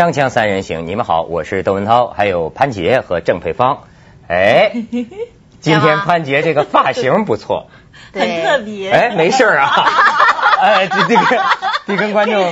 锵锵三人行，你们好，我是窦文涛，还有潘杰和郑佩芳。哎，今天潘杰这个发型不错，很特别。哎，没事啊。哎，这这个得跟观众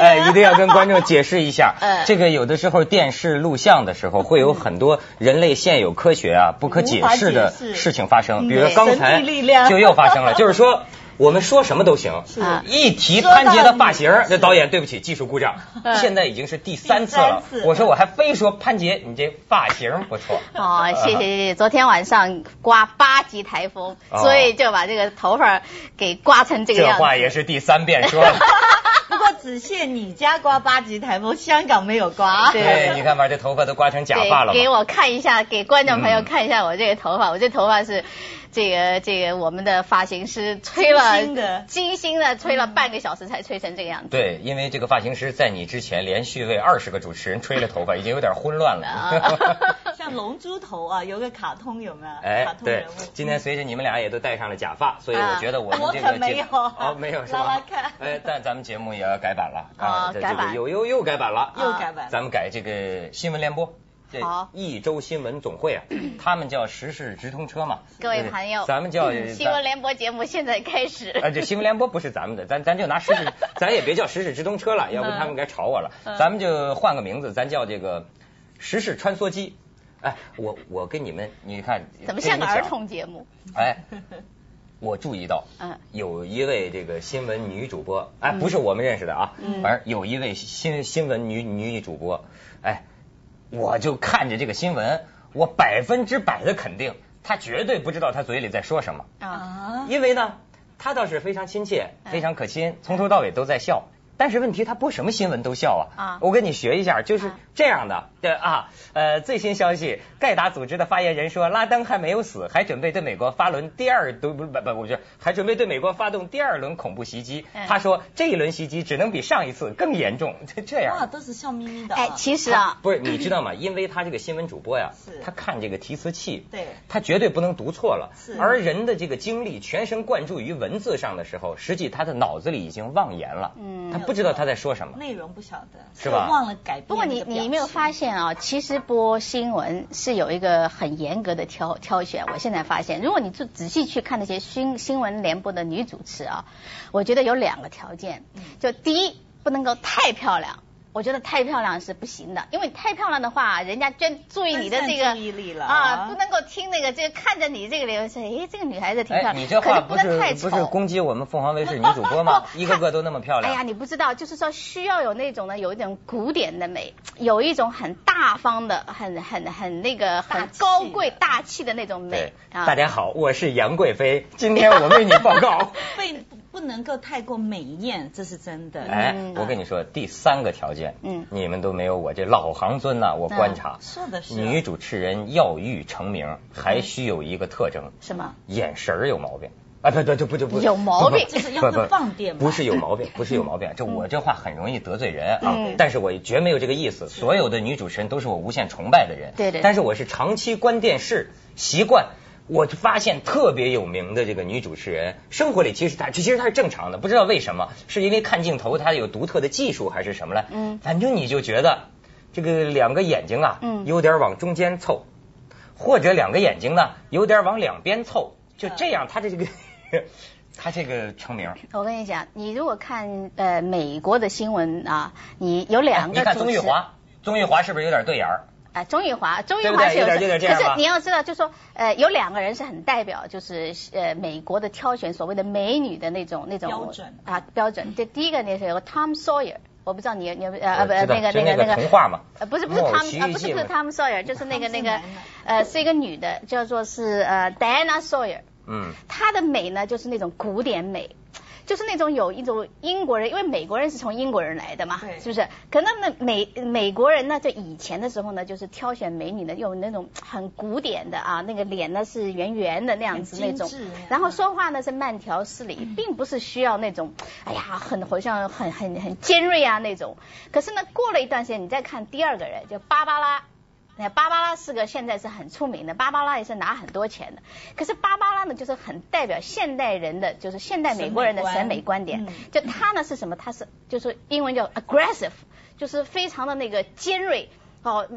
哎，一定要跟观众解释一下。这个有的时候电视录像的时候，会有很多人类现有科学啊不可解释的事情发生，比如刚才就又发生了，就是说。我们说什么都行，一提潘杰的发型，那导演对不起，技术故障。现在已经是第三次了，我说我还非说潘杰，你这发型不错。哦，谢谢谢谢。昨天晚上刮八级台风，所以就把这个头发给刮成这个样子。这话也是第三遍说了。不过只限你家刮八级台风，香港没有刮。对，你看把这头发都刮成假发了。给我看一下，给观众朋友看一下我这个头发，我这头发是。这个这个，我们的发型师吹了精心的吹了半个小时才吹成这个样子。对，因为这个发型师在你之前连续为二十个主持人吹了头发，已经有点混乱了。像龙珠头啊，有个卡通有没有？哎，对，今天随着你们俩也都戴上了假发，所以我觉得我们这个没有哦没有是吧？哎，但咱们节目也要改版了啊，改版又又又改版了，又改版，咱们改这个新闻联播。好，益州新闻总会啊，他们叫时事直通车嘛。各位朋友，咱们叫新闻联播节目现在开始。啊，这新闻联播不是咱们的，咱咱就拿时事，咱也别叫时事直通车了，要不他们该吵我了。咱们就换个名字，咱叫这个时事穿梭机。哎，我我跟你们，你看，怎么像个儿童节目？哎，我注意到，嗯，有一位这个新闻女主播，哎，不是我们认识的啊，反正有一位新新闻女女主播，哎。我就看着这个新闻，我百分之百的肯定，他绝对不知道他嘴里在说什么。啊，因为呢，他倒是非常亲切，非常可亲，从头到尾都在笑。但是问题，他播什么新闻都笑啊！啊，我跟你学一下，就是这样的。对啊，呃，最新消息，盖达组织的发言人说，拉登还没有死，还准备对美国发轮第二不不不，我觉得还准备对美国发动第二轮恐怖袭击。他说，这一轮袭击只能比上一次更严重。这样啊，都是笑眯眯的。哎，其实啊，不是你知道吗？因为他这个新闻主播呀，他看这个提词器，对，他绝对不能读错了。而人的这个精力全神贯注于文字上的时候，实际他的脑子里已经忘言了。嗯，他不知道他在说什么。内容不晓得，是吧？忘了改。不过你你没有发现啊？其实播新闻是有一个很严格的挑挑选。我现在发现，如果你就仔细去看那些新新闻联播的女主持啊，我觉得有两个条件，就第一不能够太漂亮。我觉得太漂亮是不行的，因为太漂亮的话，人家专注意你的这个啊，不能够听那个，就看着你这个流说，哎，这个女孩子挺漂亮。你这话不是不是攻击我们凤凰卫视女主播吗？一个个都那么漂亮。哎呀，你不知道，就是说需要有那种呢，有一种古典的美，有一种很大方的、很很很那个很高贵大气的那种美。大家好，我是杨贵妃，今天我为你报告。不能够太过美艳，这是真的。哎，我跟你说，第三个条件，嗯，你们都没有我这老行尊呐。我观察，是的是女主持人要欲成名，还需有一个特征，什么？眼神儿有毛病啊！不不不不不，有毛病，就是要会放电。不是有毛病，不是有毛病。这我这话很容易得罪人啊，但是我绝没有这个意思。所有的女主持人都是我无限崇拜的人，对对。但是我是长期关电视习惯。我就发现特别有名的这个女主持人，生活里其实她其实她是正常的，不知道为什么，是因为看镜头她有独特的技术还是什么了？嗯，反正你就觉得这个两个眼睛啊，嗯，有点往中间凑，或者两个眼睛呢有点往两边凑，就这样，她的这个 她这个成名。我跟你讲，你如果看呃美国的新闻啊，你有两个，你看宗玉华，宗玉华是不是有点对眼儿？啊，钟玉华，钟玉华是有可是你要知道，就说呃，有两个人是很代表，就是呃，美国的挑选所谓的美女的那种那种标准啊标准。这第一个呢是有个 Tom Sawyer，我不知道你你呃不那个那个那个童话嘛？呃不是不是 Tom 啊不是不是 Tom Sawyer，就是那个那个呃是一个女的，叫做是呃 Diana Sawyer。嗯。她的美呢就是那种古典美。就是那种有一种英国人，因为美国人是从英国人来的嘛，是不是？可那么美美国人呢，在以前的时候呢，就是挑选美女呢，用那种很古典的啊，那个脸呢是圆圆的那样子那种，然后说话呢是慢条斯理，并不是需要那种哎呀很好像很很很尖锐啊那种。可是呢，过了一段时间，你再看第二个人，就芭芭拉。那芭芭拉是个现在是很出名的，芭芭拉也是拿很多钱的。可是芭芭拉呢，就是很代表现代人的，就是现代美国人的审美观点。就她呢是什么？她是就是英文叫 aggressive，就是非常的那个尖锐哦。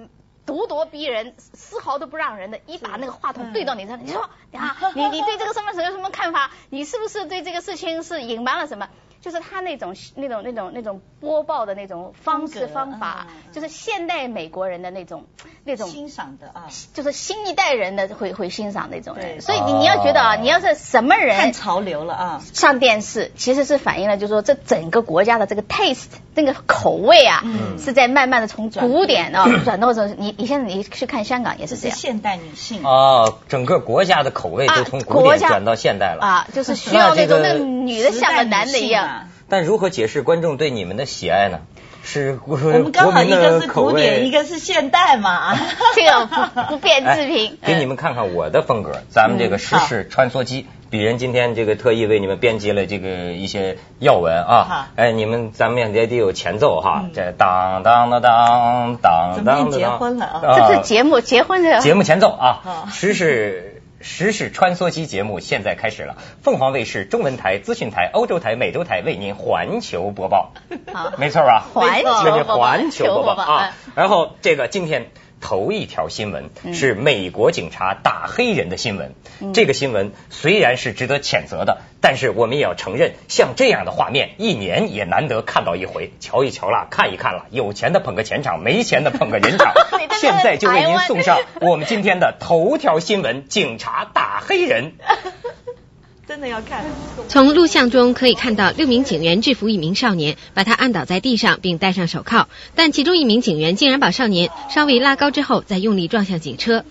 咄咄逼人，丝毫都不让人的，一把那个话筒对到你这，你说啊，你你对这个什么什么有什么看法？你是不是对这个事情是隐瞒了什么？就是他那种那种那种那种播报的那种方式方法，就是现代美国人的那种那种欣赏的啊，就是新一代人的会会欣赏那种人。所以你你要觉得啊，你要是什么人看潮流了啊，上电视其实是反映了，就是说这整个国家的这个 taste 那个口味啊，是在慢慢的从古典啊转到这。你你现在你去看香港也是这样，现代女性。啊，整个国家的口味都从古典转到现代了。啊，就是需要那种那女的像个男的一样。但如何解释观众对你们的喜爱呢？是我们刚好一个是古典，一个是现代嘛，这个不不变自评。给你们看看我的风格，咱们这个时事穿梭机，鄙人今天这个特意为你们编辑了这个一些要闻啊。哎，你们咱们也得有前奏哈，这当当当当当当。结婚了啊？这是节目结婚的节目前奏啊，时事。时事穿梭机节目现在开始了，凤凰卫视、中文台、资讯台、欧洲台、美洲台为您环球播报。好，没错吧？环球环球播报啊。然后这个今天。头一条新闻是美国警察打黑人的新闻。这个新闻虽然是值得谴责的，但是我们也要承认，像这样的画面一年也难得看到一回。瞧一瞧啦，看一看啦，有钱的捧个钱场，没钱的捧个人场。现在就为您送上我们今天的头条新闻：警察打黑人。真的要看。从录像中可以看到，六名警员制服一名少年，把他按倒在地上，并戴上手铐。但其中一名警员竟然把少年稍微拉高之后，再用力撞向警车。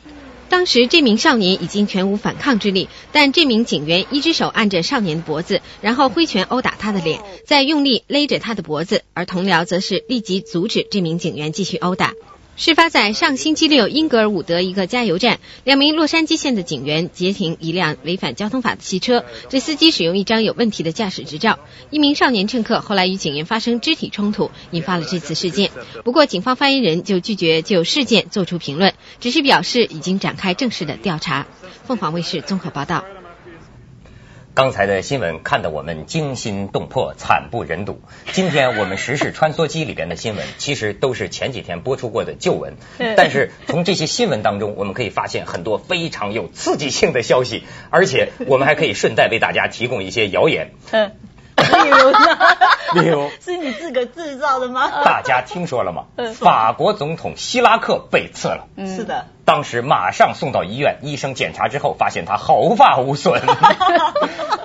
当时这名少年已经全无反抗之力，但这名警员一只手按着少年的脖子，然后挥拳殴打他的脸，再用力勒着他的脖子，而同僚则是立即阻止这名警员继续殴打。事发在上星期六，英格尔伍德一个加油站，两名洛杉矶县的警员截停一辆违反交通法的汽车，这司机使用一张有问题的驾驶执照。一名少年乘客后来与警员发生肢体冲突，引发了这次事件。不过，警方发言人就拒绝就事件做出评论，只是表示已经展开正式的调查。凤凰卫视综合报道。刚才的新闻看得我们惊心动魄、惨不忍睹。今天我们时事穿梭机里边的新闻，其实都是前几天播出过的旧闻。但是从这些新闻当中，我们可以发现很多非常有刺激性的消息，而且我们还可以顺带为大家提供一些谣言。嗯，例如呢？例如 是你自个制造的吗？大家听说了吗？法国总统希拉克被刺了。是的。当时马上送到医院，医生检查之后发现他毫发无损。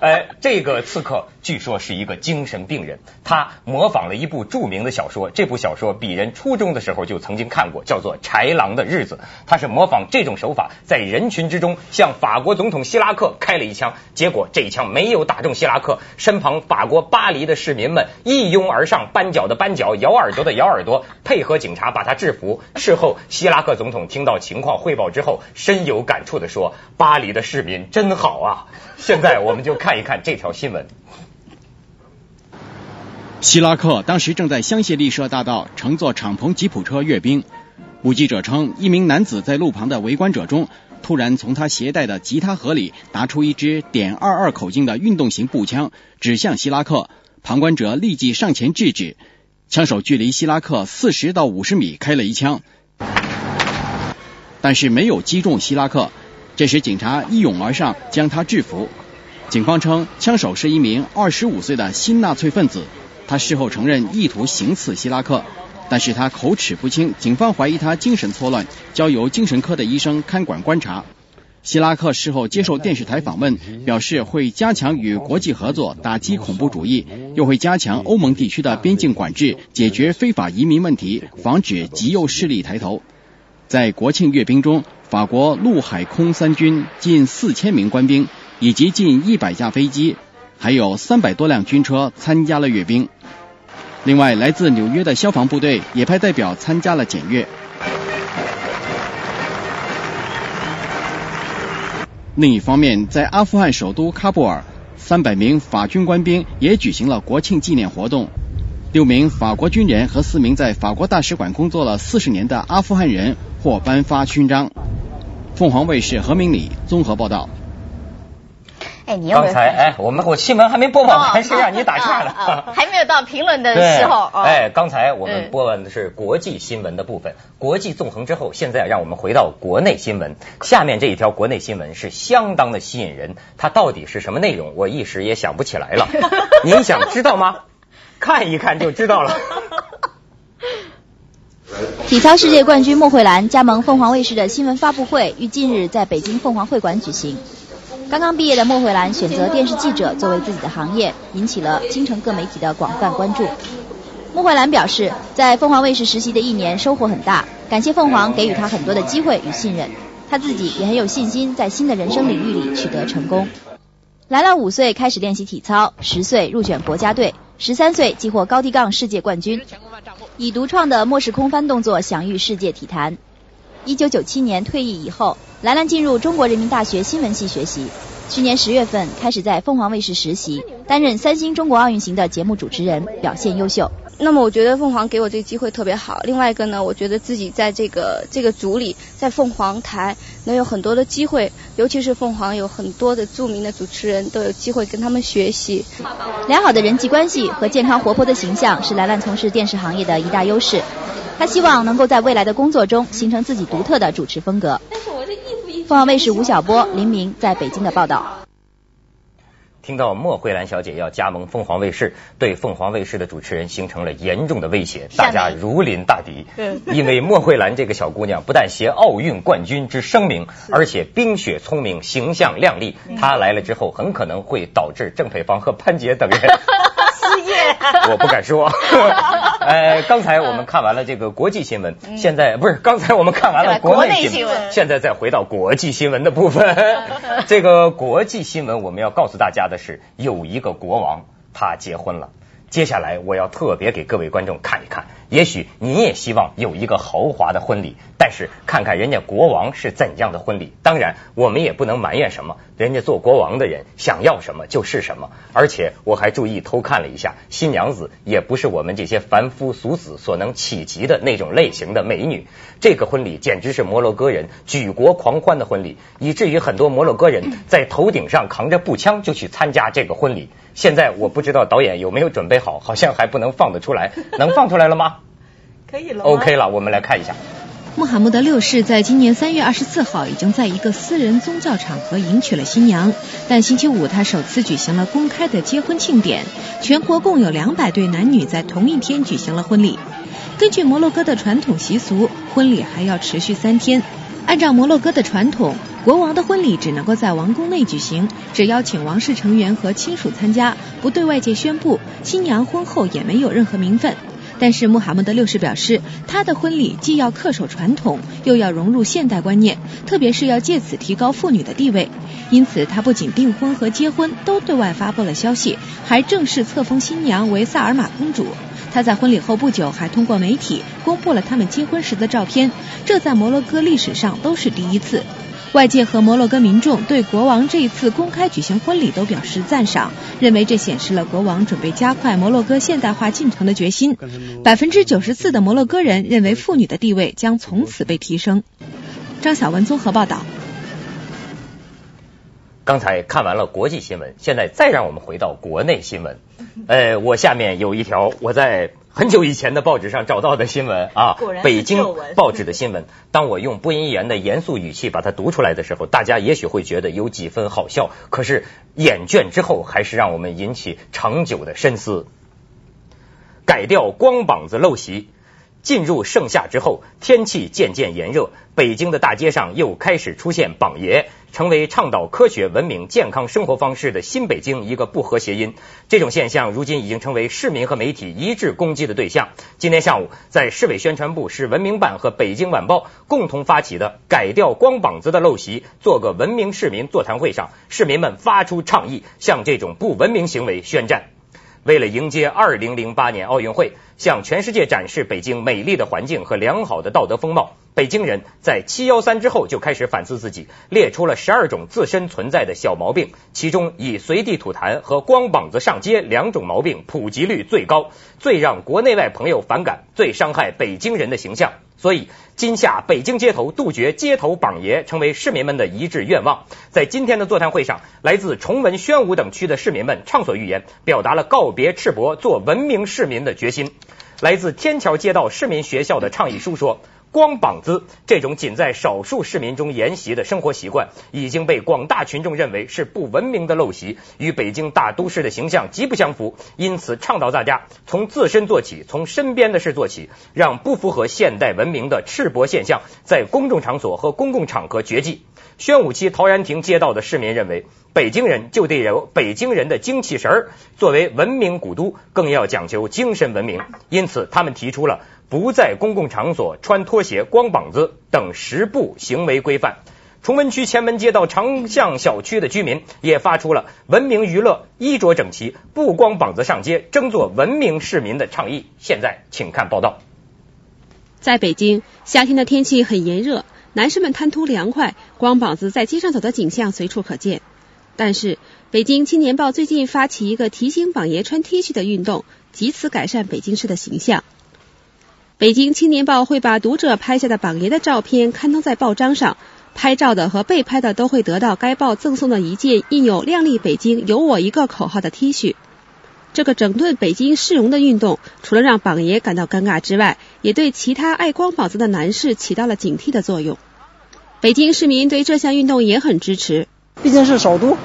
哎，这个刺客据说是一个精神病人，他模仿了一部著名的小说，这部小说鄙人初中的时候就曾经看过，叫做《豺狼的日子》。他是模仿这种手法，在人群之中向法国总统希拉克开了一枪，结果这一枪没有打中希拉克，身旁法国巴黎的市民们一拥而上，扳脚的扳脚，咬耳朵的咬耳朵，配合警察把他制服。事后，希拉克总统听到情况。汇报之后，深有感触的说：“巴黎的市民真好啊！”现在我们就看一看这条新闻。希拉克当时正在香榭丽舍大道乘坐敞篷吉普车阅兵。目击者称，一名男子在路旁的围观者中，突然从他携带的吉他盒里拿出一支点二二口径的运动型步枪，指向希拉克。旁观者立即上前制止，枪手距离希拉克四十到五十米开了一枪。但是没有击中希拉克。这时警察一拥而上将他制服。警方称，枪手是一名二十五岁的新纳粹分子。他事后承认意图行刺希拉克，但是他口齿不清，警方怀疑他精神错乱，交由精神科的医生看管观察。希拉克事后接受电视台访问，表示会加强与国际合作，打击恐怖主义，又会加强欧盟地区的边境管制，解决非法移民问题，防止极右势力抬头。在国庆阅兵中，法国陆海空三军近四千名官兵，以及近一百架飞机，还有三百多辆军车参加了阅兵。另外，来自纽约的消防部队也派代表参加了检阅。另一方面，在阿富汗首都喀布尔，三百名法军官兵也举行了国庆纪念活动。六名法国军人和四名在法国大使馆工作了四十年的阿富汗人获颁发勋章。凤凰卫视何明礼综合报道。哎，你刚才哎，我们我新闻还没播报完，还是让你打岔了，还没有到评论的时候。哎，刚才我们播完的是国际新闻的部分，国际纵横之后，现在让我们回到国内新闻。下面这一条国内新闻是相当的吸引人，它到底是什么内容？我一时也想不起来了。您想知道吗？看一看就知道了。体操世界冠军莫慧兰加盟凤凰卫视的新闻发布会于近日在北京凤凰会馆举行。刚刚毕业的莫慧兰选择电视记者作为自己的行业，引起了京城各媒体的广泛关注。莫慧兰表示，在凤凰卫视实习的一年收获很大，感谢凤凰给予她很多的机会与信任，她自己也很有信心在新的人生领域里取得成功。兰兰五岁开始练习体操，十岁入选国家队，十三岁即获高低杠世界冠军。以独创的末式空翻动作享誉世界体坛。一九九七年退役以后，兰兰进入中国人民大学新闻系学习。去年十月份开始在凤凰卫视实习，担任三星中国奥运行的节目主持人，表现优秀。那么我觉得凤凰给我这个机会特别好。另外一个呢，我觉得自己在这个这个组里，在凤凰台能有很多的机会，尤其是凤凰有很多的著名的主持人，都有机会跟他们学习。良好的人际关系和健康活泼的形象是兰兰从事电视行业的一大优势。她希望能够在未来的工作中形成自己独特的主持风格。凤凰卫视吴晓波、林明在北京的报道。听到莫慧兰小姐要加盟凤凰卫视，对凤凰卫视的主持人形成了严重的威胁，大家如临大敌。因为莫慧兰这个小姑娘不但携奥运冠军之声名，而且冰雪聪明，形象靓丽。她来了之后，很可能会导致郑佩芳和潘杰等人。我不敢说。呃，刚才我们看完了这个国际新闻，现在不是刚才我们看完了国内新闻，现在再回到国际新闻的部分。这个国际新闻我们要告诉大家的是，有一个国王他结婚了。接下来我要特别给各位观众看一看，也许你也希望有一个豪华的婚礼，但是看看人家国王是怎样的婚礼。当然，我们也不能埋怨什么，人家做国王的人想要什么就是什么。而且我还注意偷看了一下，新娘子也不是我们这些凡夫俗子所能企及的那种类型的美女。这个婚礼简直是摩洛哥人举国狂欢的婚礼，以至于很多摩洛哥人在头顶上扛着步枪就去参加这个婚礼。现在我不知道导演有没有准备好，好像还不能放得出来，能放出来了吗？可以了。OK 了，我们来看一下。穆罕默德六世在今年三月二十四号已经在一个私人宗教场合迎娶了新娘，但星期五他首次举行了公开的结婚庆典，全国共有两百对男女在同一天举行了婚礼。根据摩洛哥的传统习俗，婚礼还要持续三天。按照摩洛哥的传统。国王的婚礼只能够在王宫内举行，只邀请王室成员和亲属参加，不对外界宣布。新娘婚后也没有任何名分。但是穆罕默德六世表示，他的婚礼既要恪守传统，又要融入现代观念，特别是要借此提高妇女的地位。因此，他不仅订婚和结婚都对外发布了消息，还正式册封新娘为萨尔玛公主。他在婚礼后不久还通过媒体公布了他们结婚时的照片，这在摩洛哥历史上都是第一次。外界和摩洛哥民众对国王这一次公开举行婚礼都表示赞赏，认为这显示了国王准备加快摩洛哥现代化进程的决心。百分之九十四的摩洛哥人认为妇女的地位将从此被提升。张晓文综合报道。刚才看完了国际新闻，现在再让我们回到国内新闻。呃，我下面有一条我在。很久以前的报纸上找到的新闻啊，北京报纸的新闻。当我用播音员的严肃语气把它读出来的时候，大家也许会觉得有几分好笑，可是眼倦之后，还是让我们引起长久的深思。改掉光膀子陋习。进入盛夏之后，天气渐渐炎热，北京的大街上又开始出现膀爷，成为倡导科学、文明、健康生活方式的新北京一个不和谐音。这种现象如今已经成为市民和媒体一致攻击的对象。今天上午，在市委宣传部、市文明办和北京晚报共同发起的“改掉光膀子的陋习，做个文明市民”座谈会上，市民们发出倡议，向这种不文明行为宣战。为了迎接2008年奥运会，向全世界展示北京美丽的环境和良好的道德风貌，北京人在七幺三之后就开始反思自己，列出了十二种自身存在的小毛病，其中以随地吐痰和光膀子上街两种毛病普及率最高，最让国内外朋友反感，最伤害北京人的形象。所以，今夏北京街头杜绝街头榜爷，成为市民们的一致愿望。在今天的座谈会上，来自崇文、宣武等区的市民们畅所欲言，表达了告别赤膊、做文明市民的决心。来自天桥街道市民学校的倡议书说。光膀子这种仅在少数市民中沿袭的生活习惯，已经被广大群众认为是不文明的陋习，与北京大都市的形象极不相符。因此，倡导大家从自身做起，从身边的事做起，让不符合现代文明的赤膊现象在公众场所和公共场合绝迹。宣武区陶然亭街道的市民认为，北京人就得有北京人的精气神儿，作为文明古都，更要讲究精神文明。因此，他们提出了。不在公共场所穿拖鞋、光膀子等十步行为规范。崇文区前门街道长巷小区的居民也发出了文明娱乐、衣着整齐、不光膀子上街，争做文明市民的倡议。现在，请看报道。在北京，夏天的天气很炎热，男士们贪图凉快，光膀子在街上走的景象随处可见。但是，北京青年报最近发起一个提醒榜爷穿 T 恤的运动，以此改善北京市的形象。北京青年报会把读者拍下的榜爷的照片刊登在报章上，拍照的和被拍的都会得到该报赠送的一件印有“靓丽北京有我一个”口号的 T 恤。这个整顿北京市容的运动，除了让榜爷感到尴尬之外，也对其他爱光膀子的男士起到了警惕的作用。北京市民对这项运动也很支持。毕竟是首都，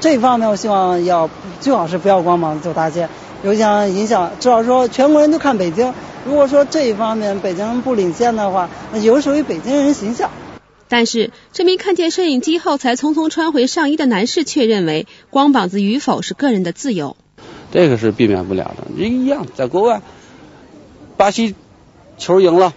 这方面我希望要最好是不要光膀子走大街，有想影响，至少说全国人都看北京。如果说这一方面北京人不领先的话，那有属于北京人形象。但是这名看见摄影机后才匆匆穿回上衣的男士却认为，光膀子与否是个人的自由。这个是避免不了的，一样，在国外，巴西球赢了，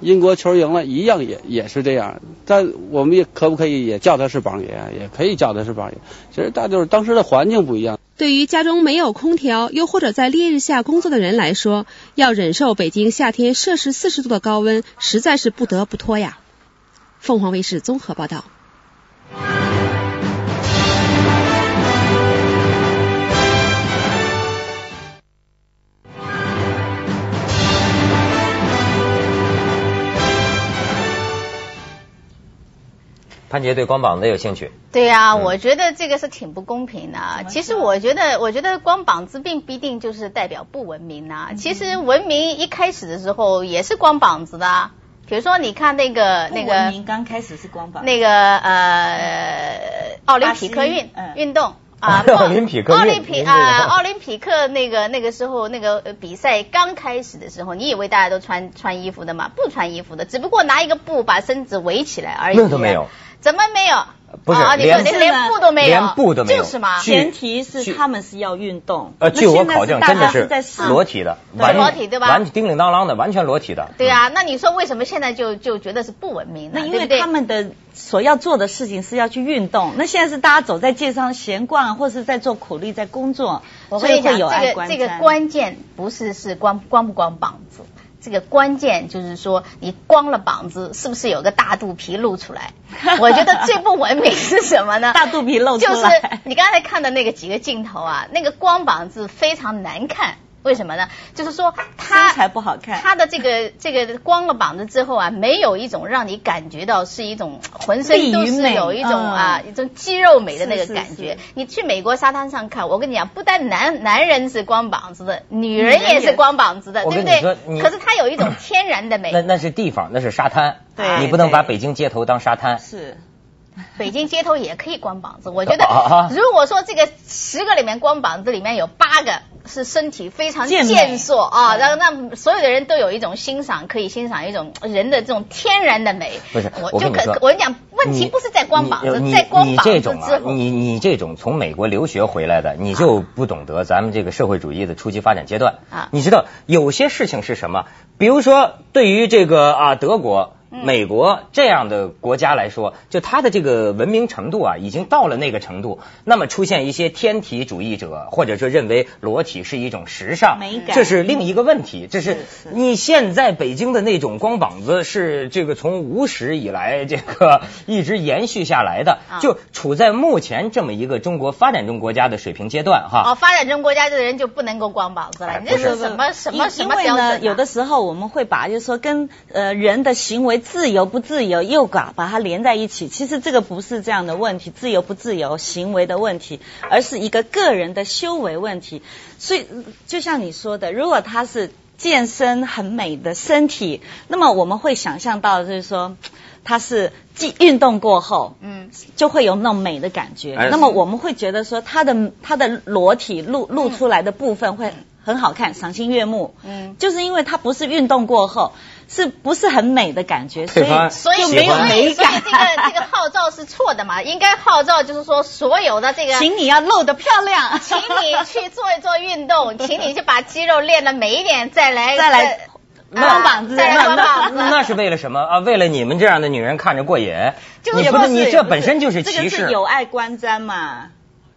英国球赢了，一样也也是这样。但我们也可不可以也叫他是榜爷？也可以叫他是榜爷。其实大就是当时的环境不一样。对于家中没有空调，又或者在烈日下工作的人来说，要忍受北京夏天摄氏四十度的高温，实在是不得不脱呀。凤凰卫视综合报道。潘杰对光膀子有兴趣？对呀，我觉得这个是挺不公平的。其实我觉得，我觉得光膀子并不一定就是代表不文明呐。其实文明一开始的时候也是光膀子的。比如说，你看那个那个，文明刚开始是光膀。那个呃，奥林匹克运运动啊，奥林匹克奥林匹啊，奥林匹克那个那个时候那个比赛刚开始的时候，你以为大家都穿穿衣服的吗？不穿衣服的，只不过拿一个布把身子围起来而已。那都没有。怎么没有？不是连连布都没有，连布都没有，就是嘛。前提是他们是要运动。呃，据我考证，真的是裸体的，完裸体对吧？完叮叮当啷的，完全裸体的。对啊，那你说为什么现在就就觉得是不文明呢？那因为他们的所要做的事情是要去运动。那现在是大家走在街上闲逛，或是在做苦力，在工作。所以讲，这个这个关键不是是光光不光膀子。这个关键就是说，你光了膀子，是不是有个大肚皮露出来？我觉得最不文明是什么呢？大肚皮露出来。就是你刚才看的那个几个镜头啊，那个光膀子非常难看。为什么呢？就是说他身材不好看，他的这个这个光了膀子之后啊，没有一种让你感觉到是一种浑身都是有一种啊一种肌肉美的那个感觉。你去美国沙滩上看，我跟你讲，不但男男人是光膀子的，女人也是光膀子的，对不对？可是他有一种天然的美。那那是地方，那是沙滩，对，你不能把北京街头当沙滩。是。北京街头也可以光膀子，我觉得如果说这个十个里面光膀子里面有八个是身体非常健硕啊，然后让所有的人都有一种欣赏，可以欣赏一种人的这种天然的美。不是，我就可我跟你讲，问题不是在光膀子，在光膀子之后，你你这种从美国留学回来的，你就不懂得咱们这个社会主义的初级发展阶段啊。你知道有些事情是什么？比如说对于这个啊德国。美国这样的国家来说，就它的这个文明程度啊，已经到了那个程度。那么出现一些天体主义者，或者说认为裸体是一种时尚，这是另一个问题。这是你现在北京的那种光膀子，是这个从无始以来这个一直延续下来的，就处在目前这么一个中国发展中国家的水平阶段哈。哦，发展中国家的人就不能够光膀子了？这是什么什么什么标准？有的时候我们会把就是说跟呃人的行为自由不自由又把把它连在一起。其实这个不是这样的问题，自由不自由行为的问题，而是一个个人的修为问题。所以就像你说的，如果他是健身很美的身体，那么我们会想象到就是说他是既运动过后，嗯，就会有那种美的感觉。那么我们会觉得说他的他的裸体露露出来的部分会。很好看，赏心悦目。嗯，就是因为它不是运动过后，是不是很美的感觉？所以所以没有美感。这个这个号召是错的嘛？应该号召就是说所有的这个，请你要露得漂亮，请你去做一做运动，请你去把肌肉练得美一点，再来再来光膀子，再来光膀子。那是为了什么啊？为了你们这样的女人看着过瘾。你不是你这本身就是歧视，有碍观瞻嘛。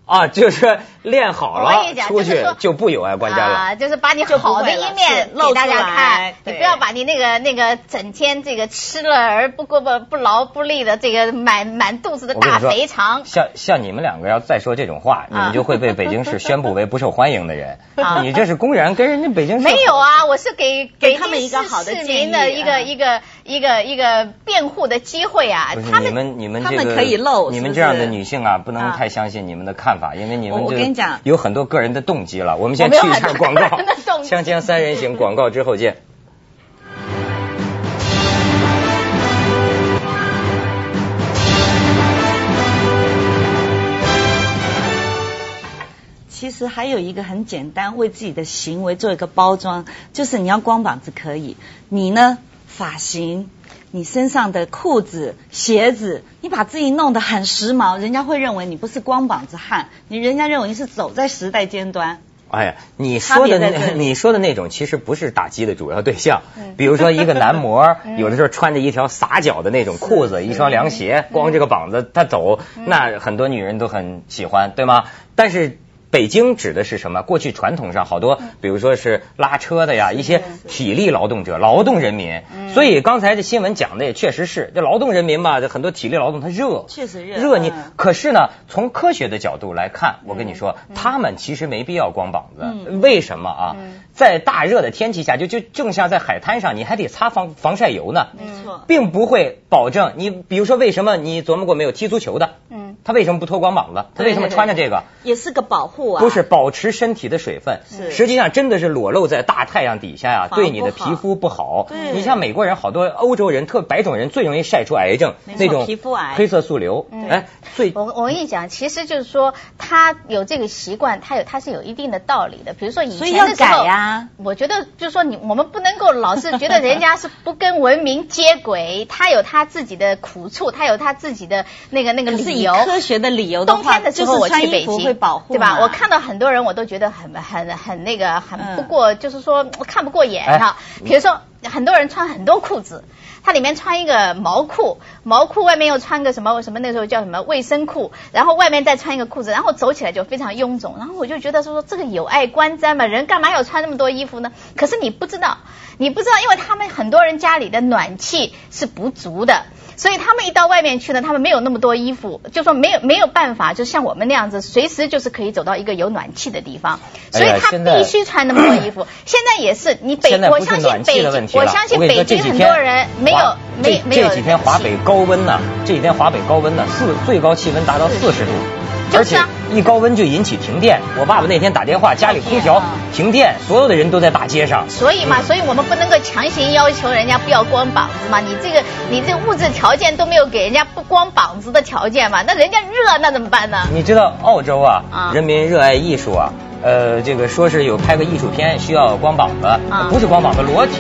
啊，就是练好了，出去就不有碍观瞻了。啊，就是把你好的一面给大家看，你不要把你那个那个整天这个吃了而不过不不劳不力的这个满满肚子的大肥肠。像像你们两个要再说这种话，你们就会被北京市宣布为不受欢迎的人。你这是公然跟人家北京市没有啊？我是给给他们一个好的市民的一个一个一个一个辩护的机会啊。他们你们你们这个你们这样的女性啊，不能太相信你们的看。法，因为你们就有很多个人的动机了。我们先去一下广告，锵锵三人行广告之后见。其实还有一个很简单，为自己的行为做一个包装，就是你要光膀子可以，你呢发型。你身上的裤子、鞋子，你把自己弄得很时髦，人家会认为你不是光膀子汉，你人家认为你是走在时代尖端。哎呀，你说的那你说的那种其实不是打击的主要对象，比如说一个男模，有的时候穿着一条撒脚的那种裤子、一双凉鞋，光这个膀子他走，那很多女人都很喜欢，对吗？但是。北京指的是什么？过去传统上好多，比如说是拉车的呀，一些体力劳动者、劳动人民。所以刚才这新闻讲的也确实是，这劳动人民嘛，这很多体力劳动他热，确实热。热你，可是呢，从科学的角度来看，我跟你说，他们其实没必要光膀子。为什么啊？在大热的天气下，就就正像在海滩上，你还得擦防防晒油呢。没错，并不会保证你。比如说，为什么你琢磨过没有？踢足球的，嗯，他为什么不脱光膀子？他为什么穿着这个？也是个保护啊。不是保持身体的水分，实际上真的是裸露在大太阳底下呀，对你的皮肤不好。你像美国人，好多欧洲人，特白种人最容易晒出癌症，那种皮肤癌、黑色素瘤。哎，最我我跟你讲，其实就是说他有这个习惯，他有他是有一定的道理的。比如说以前的时候，我觉得就是说你我们不能够老是觉得人家是不跟文明接轨，他有他自己的苦处，他有他自己的那个那个理由。科学的理由冬天的时候我去北京会保护，对吧？我看到很多人，我都觉得很很很那个，很不过，就是说看不过眼哈。比如说，很多人穿很多裤子，它里面穿一个毛裤，毛裤外面又穿个什么什么，那时候叫什么卫生裤，然后外面再穿一个裤子，然后走起来就非常臃肿。然后我就觉得说，这个有碍观瞻嘛，人干嘛要穿那么多衣服呢？可是你不知道，你不知道，因为他们很多人家里的暖气是不足的。所以他们一到外面去呢，他们没有那么多衣服，就说没有没有办法，就像我们那样子，随时就是可以走到一个有暖气的地方。所以他必须穿那么多衣服。现在也是，你北我相信北京，我相信北京很多人没有没没有。这几天华北高温呢，这几天华北高温呢，四最高气温达到四十度。而且一高温就引起停电。我爸爸那天打电话，家里空调停电，所有的人都在大街上。所以嘛，所以我们不能够强行要求人家不要光膀子嘛。你这个你这物质条件都没有给人家不光膀子的条件嘛，那人家热那怎么办呢？你知道澳洲啊，人民热爱艺术啊，呃，这个说是有拍个艺术片需要光膀子，不是光膀子，裸体。